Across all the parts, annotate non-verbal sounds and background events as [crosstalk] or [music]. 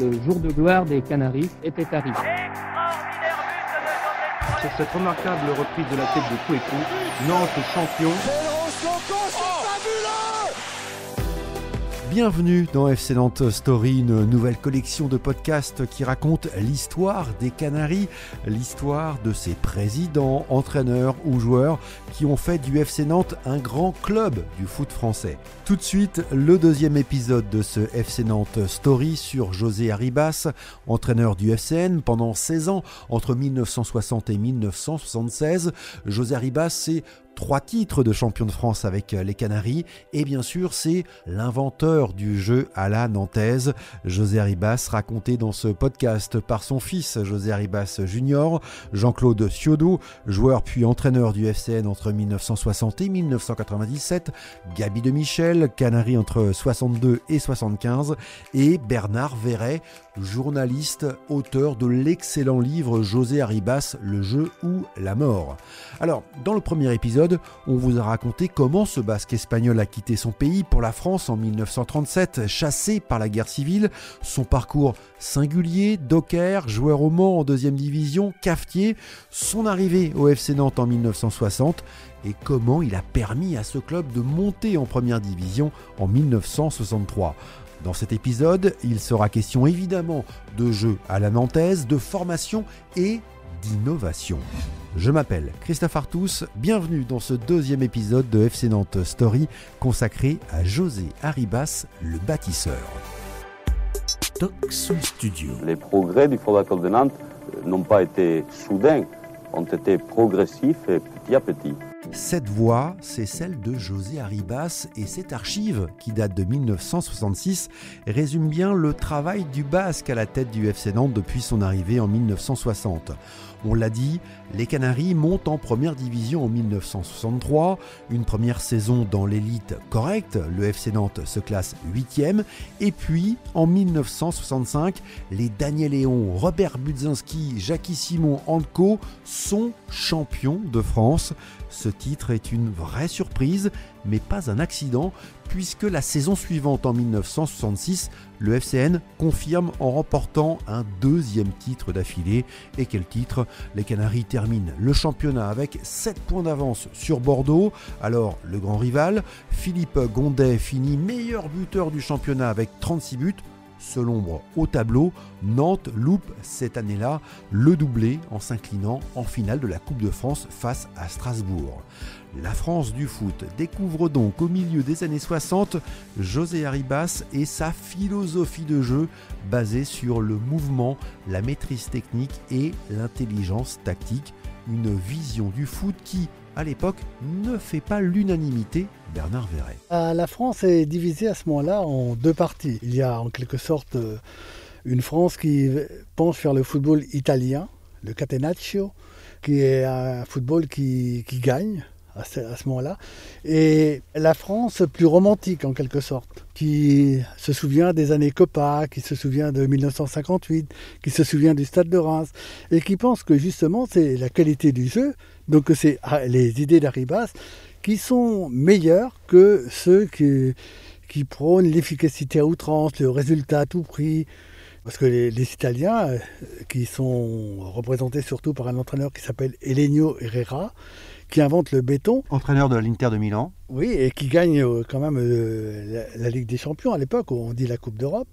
le jour de gloire des Canaries était arrivé. Sur cette remarquable reprise de la tête de Kouekou, Nantes champion. Bienvenue dans FC Nantes Story, une nouvelle collection de podcasts qui raconte l'histoire des Canaries, l'histoire de ses présidents, entraîneurs ou joueurs qui ont fait du FC Nantes un grand club du foot français. Tout de suite, le deuxième épisode de ce FC Nantes Story sur José Arribas, entraîneur du FCN pendant 16 ans, entre 1960 et 1976. José Arribas, c'est trois titres de champion de France avec euh, les Canaries. Et bien sûr c'est l'inventeur du jeu à la nantaise, José Arribas, raconté dans ce podcast par son fils José Arribas Junior, Jean-Claude Ciodo, joueur puis entraîneur du FCN entre 1960 et 1997, Gabi de Michel, Canary entre 62 et 75 et Bernard Verret, journaliste, auteur de l'excellent livre José Arribas, Le jeu ou la mort. Alors, dans le premier épisode, on vous a raconté comment ce basque espagnol a quitté son pays pour la France en 1937, chassé par la guerre civile, son parcours singulier, docker, joueur au Mans en deuxième division, cafetier, son arrivée au FC Nantes en 1960 et comment il a permis à ce club de monter en première division en 1963. Dans cet épisode, il sera question évidemment de jeux à la nantaise, de formation et d'innovation. Je m'appelle Christophe Artus, bienvenue dans ce deuxième épisode de FC Nantes Story consacré à José Arribas, le bâtisseur. Toxon Studio. Les progrès du Football Club de Nantes n'ont pas été soudains, ont été progressifs et petit à petit. Cette voix, c'est celle de José Arribas et cette archive, qui date de 1966, résume bien le travail du Basque à la tête du FC Nantes depuis son arrivée en 1960. On l'a dit, les Canaries montent en première division en 1963, une première saison dans l'élite correcte, le FC Nantes se classe 8e, et puis en 1965, les Daniel Léon, Robert Budzinski, Jackie Simon Anco sont champions de France. Ce titre est une vraie surprise, mais pas un accident, puisque la saison suivante, en 1966, le FCN confirme en remportant un deuxième titre d'affilée. Et quel titre? Les Canaries terminent le championnat avec 7 points d'avance sur Bordeaux. Alors, le grand rival, Philippe Gondet finit meilleur buteur du championnat avec 36 buts Seul ombre au tableau, Nantes loupe cette année-là le doublé en s'inclinant en finale de la Coupe de France face à Strasbourg. La France du foot découvre donc au milieu des années 60 José Arribas et sa philosophie de jeu basée sur le mouvement, la maîtrise technique et l'intelligence tactique. Une vision du foot qui, à l'époque, ne fait pas l'unanimité, Bernard Verret. Euh, la France est divisée à ce moment-là en deux parties. Il y a en quelque sorte euh, une France qui penche vers le football italien, le catenaccio, qui est un football qui, gagne à ce, moment-là, et la France plus romantique en quelque sorte, qui se souvient des années Copa, qui se souvient de 1958, qui se souvient du Stade de Reims, et qui pense que justement c'est la qualité du jeu donc c'est ah, les idées d'Aribas qui sont meilleures que ceux qui, qui prônent l'efficacité à outrance, le résultat à tout prix. Parce que les, Italiens, euh, qui sont représentés surtout par un entraîneur qui s'appelle Elenio Herrera, qui invente le béton. Entraîneur de l'Inter de Milan. Oui, et qui gagne euh, quand même euh, la, Ligue des Champions à l'époque, on dit la Coupe d'Europe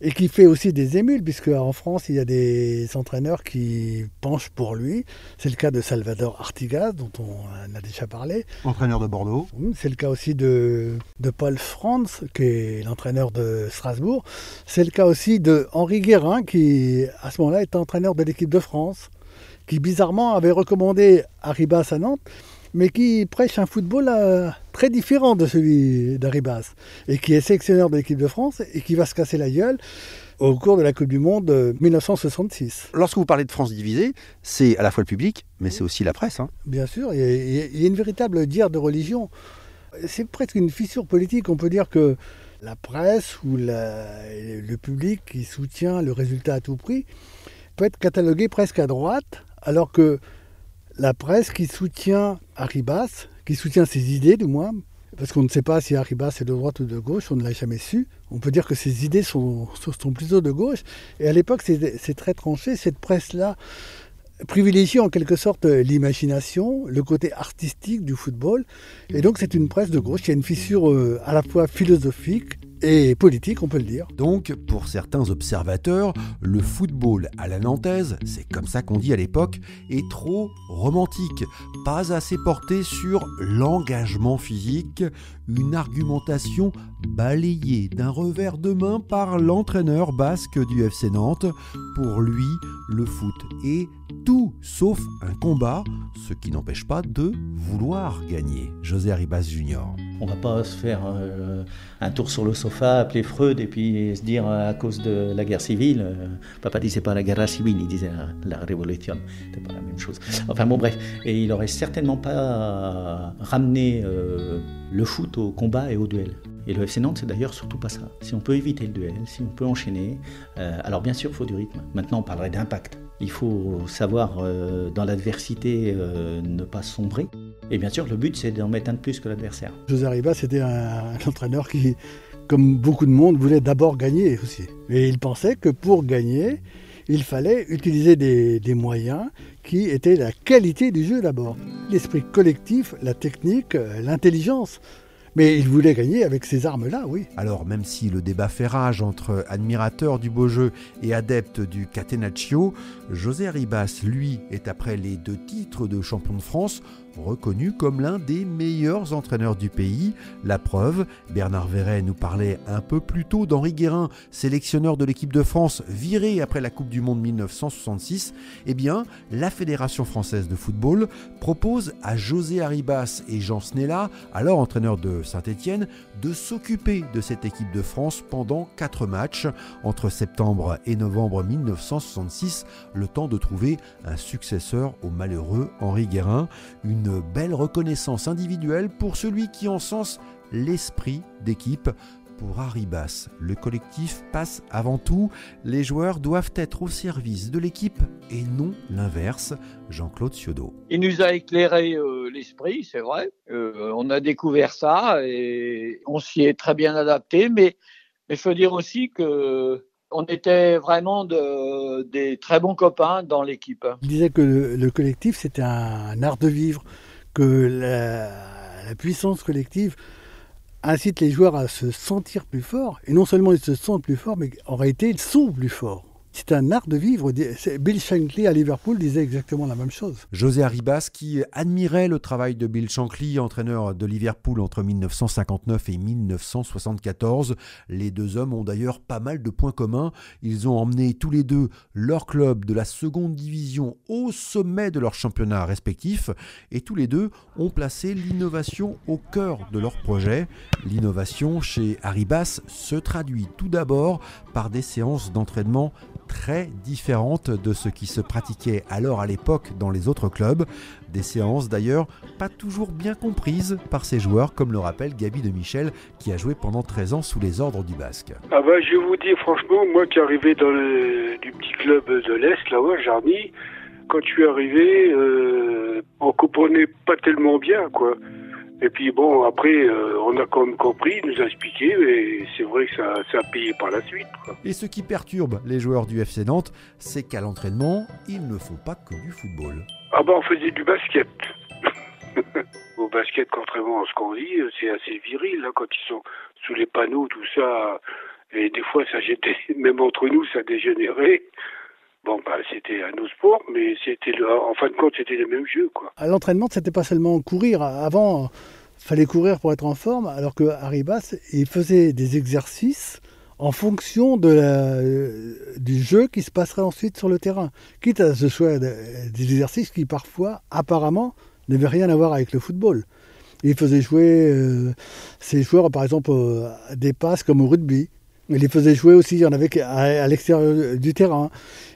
et qui fait aussi des émules, puisque en France, il y a des entraîneurs qui penchent pour lui. C'est le cas de Salvador Artigas, dont on a déjà parlé. Entraîneur de Bordeaux. C'est le cas aussi de, de Paul Franz, qui est l'entraîneur de Strasbourg. C'est le cas aussi de Henri Guérin, qui à ce moment-là est entraîneur de l'équipe de France, qui bizarrement avait recommandé Arribas à Nantes mais qui prêche un football euh, très différent de celui d'Aribas, et qui est sélectionneur de l'équipe de France, et qui va se casser la gueule au cours de la Coupe du Monde 1966. Lorsque vous parlez de France divisée, c'est à la fois le public, mais c'est aussi la presse. Hein. Bien sûr, il y, a, une véritable guerre de religion. C'est presque une fissure politique. On peut dire que la presse ou le public qui soutient le résultat à tout prix peut être catalogué presque à droite, alors que la presse qui soutient Arribas, qui soutient ses idées du moins, parce qu'on ne sait pas si Arribas est de droite ou de gauche, on ne l'a jamais su. On peut dire que ses idées sont, sont plutôt de gauche. Et à l'époque, c'est très tranché. Cette presse-là privilégie en quelque sorte l'imagination, le côté artistique du football. Et donc c'est une presse de gauche. Il y a une fissure euh, à la fois philosophique et politique, on peut le dire. Donc, pour certains observateurs, le football à la nantaise, c'est comme ça qu'on dit à l'époque, est trop romantique, pas assez porté sur l'engagement physique, une argumentation balayée d'un revers de main par l'entraîneur basque du FC Nantes. Pour lui, le foot est tout sauf un combat, ce qui n'empêche pas de vouloir gagner. José Arribas Junior. On va pas se faire euh, un tour sur le sofa, appeler Freud et puis se dire euh, à cause de la guerre civile. Euh, papa disait pas la guerre civile, il disait la, révolution. C'était pas la même chose. Enfin bon bref, et il aurait certainement pas ramené le foot au combat et au duel. Et le FC Nantes, c'est d'ailleurs surtout pas ça. Si on peut éviter le duel, si on peut enchaîner, alors bien sûr, il faut du rythme. Maintenant, on parlerait d'impact. Il faut savoir, dans l'adversité, ne pas sombrer. Et bien sûr, le but, c'est d'en mettre un de plus que l'adversaire. José Arriba, c'était un, entraîneur qui, comme beaucoup de monde, voulait d'abord gagner aussi. Et il pensait que pour gagner, il fallait utiliser des moyens qui étaient la qualité du jeu d'abord. L'esprit collectif, la technique, l'intelligence. Mais il voulait gagner avec ces armes-là, oui. Alors, même si le débat fait rage entre admirateurs du beau jeu et adeptes du Catenaccio, José Arribas, lui, est après les deux titres de champion de France, reconnu comme l'un des meilleurs entraîneurs du pays. La preuve, Bernard Verret nous parlait un peu plus tôt d'Henri Guérin, sélectionneur de l'équipe de France viré après la Coupe du Monde 1966. Eh bien, la Fédération française de football propose à José Arribas et Jean Snella, alors entraîneur de Saint-Étienne, de s'occuper de cette équipe de France pendant quatre matchs entre septembre et novembre 1966, le temps de trouver un successeur au malheureux Henri Guérin. Belle reconnaissance individuelle pour celui qui encense l'esprit d'équipe. Pour Arribas, le collectif passe avant tout, les joueurs doivent être au service de l'équipe et non l'inverse. Jean-Claude Ciodo. Il nous a éclairé euh, l'esprit, c'est vrai. Euh, on a découvert ça et on s'y est très bien adapté, mais il faut dire aussi que on était vraiment des très bons copains dans l'équipe. Il disait que le, collectif, c'était un, art de vivre, que la, puissance collective incite les joueurs à se sentir plus forts. Et non seulement ils se sentent plus forts, mais en réalité, ils sont plus forts. C'est un art de vivre. Bill Shankly à Liverpool disait exactement la même chose. José Arribas, qui admirait le travail de Bill Shankly, entraîneur de Liverpool entre 1959 et 1974. Les deux hommes ont d'ailleurs pas mal de points communs. Ils ont emmené tous les deux leur club de la seconde division au sommet de leur championnat respectif. Et tous les deux ont placé l'innovation au cœur de leur projet. L'innovation chez Arribas se traduit tout d'abord par des séances d'entraînement très différentes de ce qui se pratiquait alors à l'époque dans les autres clubs. Des séances d'ailleurs pas toujours bien comprises par ces joueurs, comme le rappelle Gabi de Michel, qui a joué pendant 13 ans sous les ordres du Basque. Ah bah, je vais vous dire franchement, moi qui arrivais dans le, du petit club de l'Est, là-bas, Jarny, quand je suis arrivé, euh, on comprenait pas tellement bien, quoi. Et puis bon, après, euh, on a quand même compris, il nous a expliqué, et c'est vrai que ça, ça, a payé par la suite. Et ce qui perturbe les joueurs du FC Nantes, c'est qu'à l'entraînement, ils ne font pas que du football. Ah bah on faisait du basket. [laughs] Au basket, contrairement à ce qu'on dit, c'est assez viril, là, quand ils sont sous les panneaux, tout ça. Et des fois, ça j'étais, [laughs] même entre nous, ça dégénérait. Bah, c'était un autre sport, mais c'était en fin de compte, c'était le même jeu. Quoi. À l'entraînement, c'était pas seulement courir. Avant, fallait courir pour être en forme, alors que Haribas, il faisait des exercices en fonction de du jeu qui se passerait ensuite sur le terrain. Quitte à ce soit des exercices qui, parfois, apparemment, n'avaient rien à voir avec le football. Il faisait jouer euh, ses joueurs, par exemple, euh, des passes comme au rugby. Il les faisait jouer aussi, il y en avait à, l'extérieur du terrain.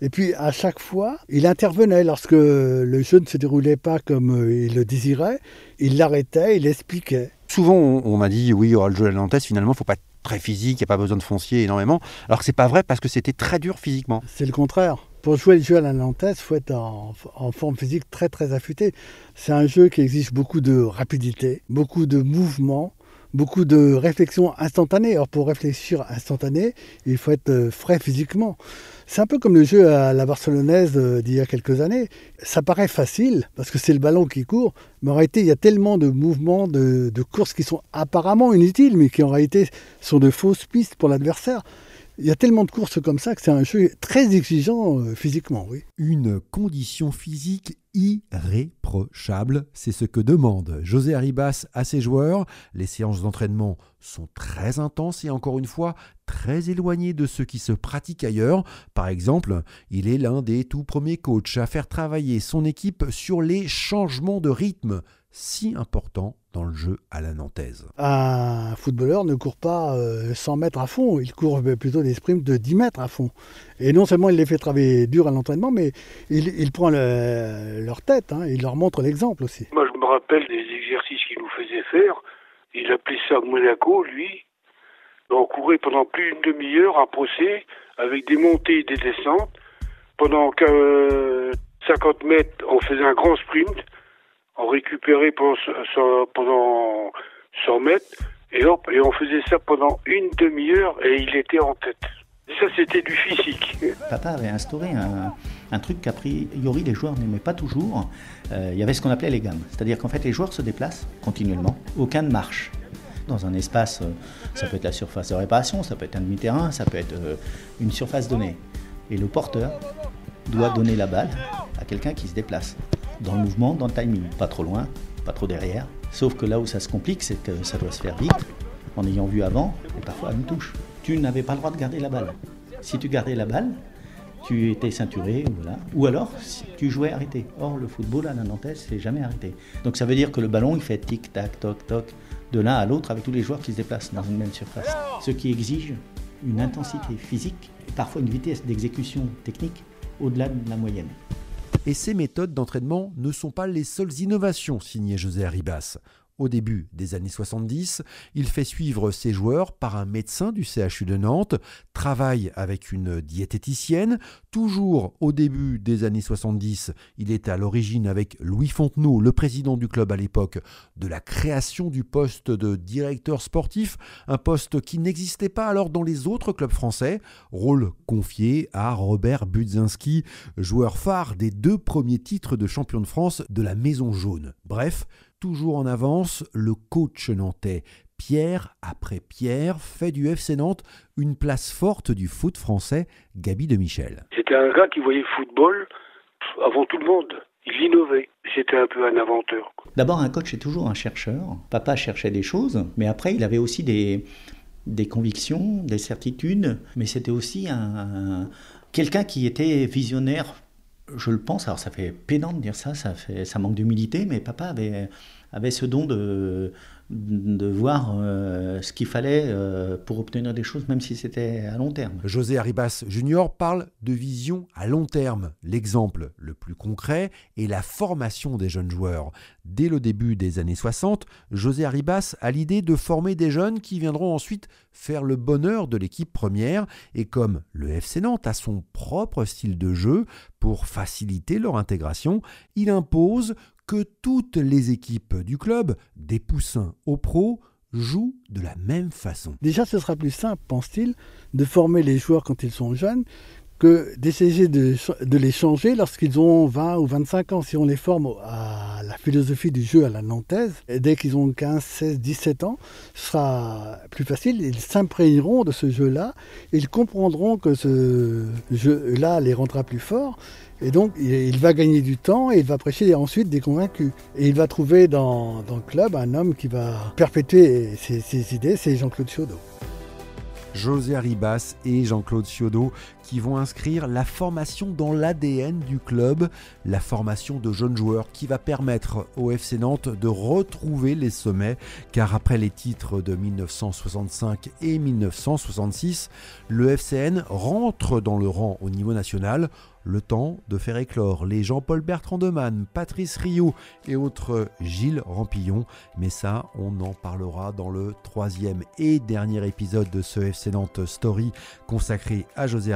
Et puis à chaque fois, il intervenait lorsque le jeu ne se déroulait pas comme euh, il le désirait. Il l'arrêtait, il expliquait. Souvent, on, m'a dit oui, le jeu à la Nantes, finalement, il ne faut pas être très physique, il n'y a pas besoin de foncier énormément. Alors que c'est pas vrai parce que c'était très dur physiquement. C'est le contraire. Pour jouer le jeu à la Nantes, il faut être en, en, forme physique très très affûtée. C'est un jeu qui exige beaucoup de rapidité, beaucoup de mouvement, beaucoup de réflexions instantanées. Alors pour réfléchir instantané, il faut être euh, frais physiquement. C'est un peu comme le jeu à la barcelonaise euh, d'il y a quelques années. Ça paraît facile parce que c'est le ballon qui court, mais en réalité, il y a tellement de mouvements, de, de courses qui sont apparemment inutiles, mais qui en réalité sont de fausses pistes pour l'adversaire. Il y a tellement de courses comme ça que c'est un jeu très exigeant euh, physiquement, oui. Une condition physique irréprochable, c'est ce que demande José Arribas à ses joueurs. Les séances d'entraînement sont très intenses et encore une fois très éloignées de ce qui se pratique ailleurs. Par exemple, il est l'un des tout premiers coachs à faire travailler son équipe sur les changements de rythme si importants dans le jeu à la nantaise. Un footballeur ne court pas 100 euh, mètres à fond, il court plutôt des sprints de 10 mètres à fond. Et non seulement il les fait travailler dur à l'entraînement, mais il, prend leur tête, hein, il leur montre l'exemple aussi. Moi je me rappelle des exercices qu'il nous faisait faire, il appelait ça Monaco, lui. On courait pendant plus d'une demi-heure à procès, avec des montées et des descentes. Pendant 50 euh, mètres, on faisait un grand sprint on récupérait pendant, 100 mètres, et hop, et on faisait ça pendant une demi-heure, et il était en tête. Ça, c'était du physique. [laughs] Papa avait instauré un, truc qu'a priori les joueurs n'aimaient pas toujours. Euh, il y avait ce qu'on appelait les gammes. C'est-à-dire qu'en fait, les joueurs se déplacent continuellement. Aucun ne marche. Dans un espace, euh, ça peut être la surface de réparation, ça peut être un demi-terrain, ça peut être euh, une surface donnée. Et le porteur doit donner la balle à quelqu'un qui se déplace dans le mouvement, dans le timing. Pas trop loin, pas trop derrière. Sauf que là où ça se complique, c'est que ça doit se faire vite, en ayant vu avant, et parfois à une touche. Tu n'avais pas le droit de garder la balle. Si tu gardais la balle, tu étais ceinturé, ou alors tu jouais arrêté. Or, le football à la Nantes, c'est jamais arrêté. Donc ça veut dire que le ballon, il fait tic-tac, toc-toc, de l'un à l'autre avec tous les joueurs qui se déplacent dans une même surface. Ce qui exige une intensité physique et parfois une vitesse d'exécution technique au-delà de la moyenne. Et ces méthodes d'entraînement ne sont pas les seules innovations signées José Arribas. Au début des années 70, il fait suivre ses joueurs par un médecin du CHU de Nantes, travaille avec une diététicienne. Toujours au début des années 70, il est à l'origine avec Louis Fontenot, le président du club à l'époque, de la création du poste de directeur sportif, un poste qui n'existait pas alors dans les autres clubs français, rôle confié à Robert Budzinski, joueur phare des deux premiers titres de champion de France de la Maison Jaune. Bref, toujours en avance, le coach nantais Pierre après Pierre fait du FC Nantes une place forte du foot français, Gabi de Michel. C'était un gars qui voyait le football avant tout le monde. Il innovait. C'était un peu un inventeur. D'abord, un coach est toujours un chercheur. Papa cherchait des choses, mais après, il avait aussi des, des convictions, des certitudes, mais c'était aussi un quelqu'un qui était visionnaire je le pense, alors ça fait pénant de dire ça, ça, fait, ça manque d'humilité, mais papa avait, avait ce don de, de voir euh, ce qu'il fallait euh, pour obtenir des choses, même si c'était à long terme. José Arribas Junior parle de vision à long terme. L'exemple le plus concret est la formation des jeunes joueurs. Dès le début des années 60, José Arribas a l'idée de former des jeunes qui viendront ensuite faire le bonheur de l'équipe première et comme le FC Nantes a son propre style de jeu pour faciliter leur intégration, il impose que toutes les équipes du club, des poussins aux pros, jouent de la même façon. Déjà, ce sera plus simple, pense-t-il, de former les joueurs quand ils sont jeunes que d'essayer de, les changer lorsqu'ils ont 20 ou 25 ans. Si on les forme à la philosophie du jeu à la nantaise, dès qu'ils ont 15, 16, 17 ans, ce sera plus facile. Ils s'imprégneront de ce jeu-là. Ils comprendront que ce jeu-là les rendra plus forts. Et donc, il va gagner du temps et il va prêcher ensuite des convaincus. Et il va trouver dans, le club un homme qui va perpétuer ses, idées, c'est Jean-Claude Chiodot. José Arribas et Jean-Claude Ciodo qui vont inscrire la formation dans l'ADN du club, la formation de jeunes joueurs qui va permettre au FC Nantes de retrouver les sommets car après les titres de 1965 et 1966, le FCN rentre dans le rang au niveau national le temps de faire éclore les Jean-Paul Bertrand Demann, Patrice Rio et autres Gilles Rampillon. Mais ça, on en parlera dans le troisième et dernier épisode de ce FC Nantes Story consacré à José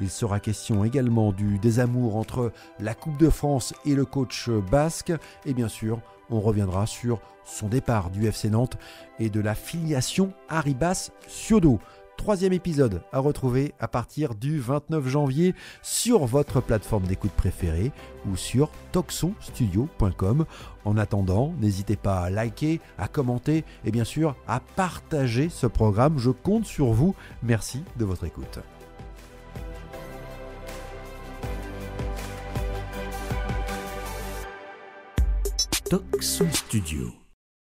Il sera question également du désamour entre la Coupe de France et le coach basque. Et bien sûr, on reviendra sur son départ du FC Nantes et de la filiation Arribas-Siodo. Troisième épisode à retrouver à partir du 29 janvier sur votre plateforme d'écoute préférée ou sur toxonstudio.com. En attendant, n'hésitez pas à liker, à commenter et bien sûr à partager ce programme. Je compte sur vous. Merci de votre écoute. Toxon Studio.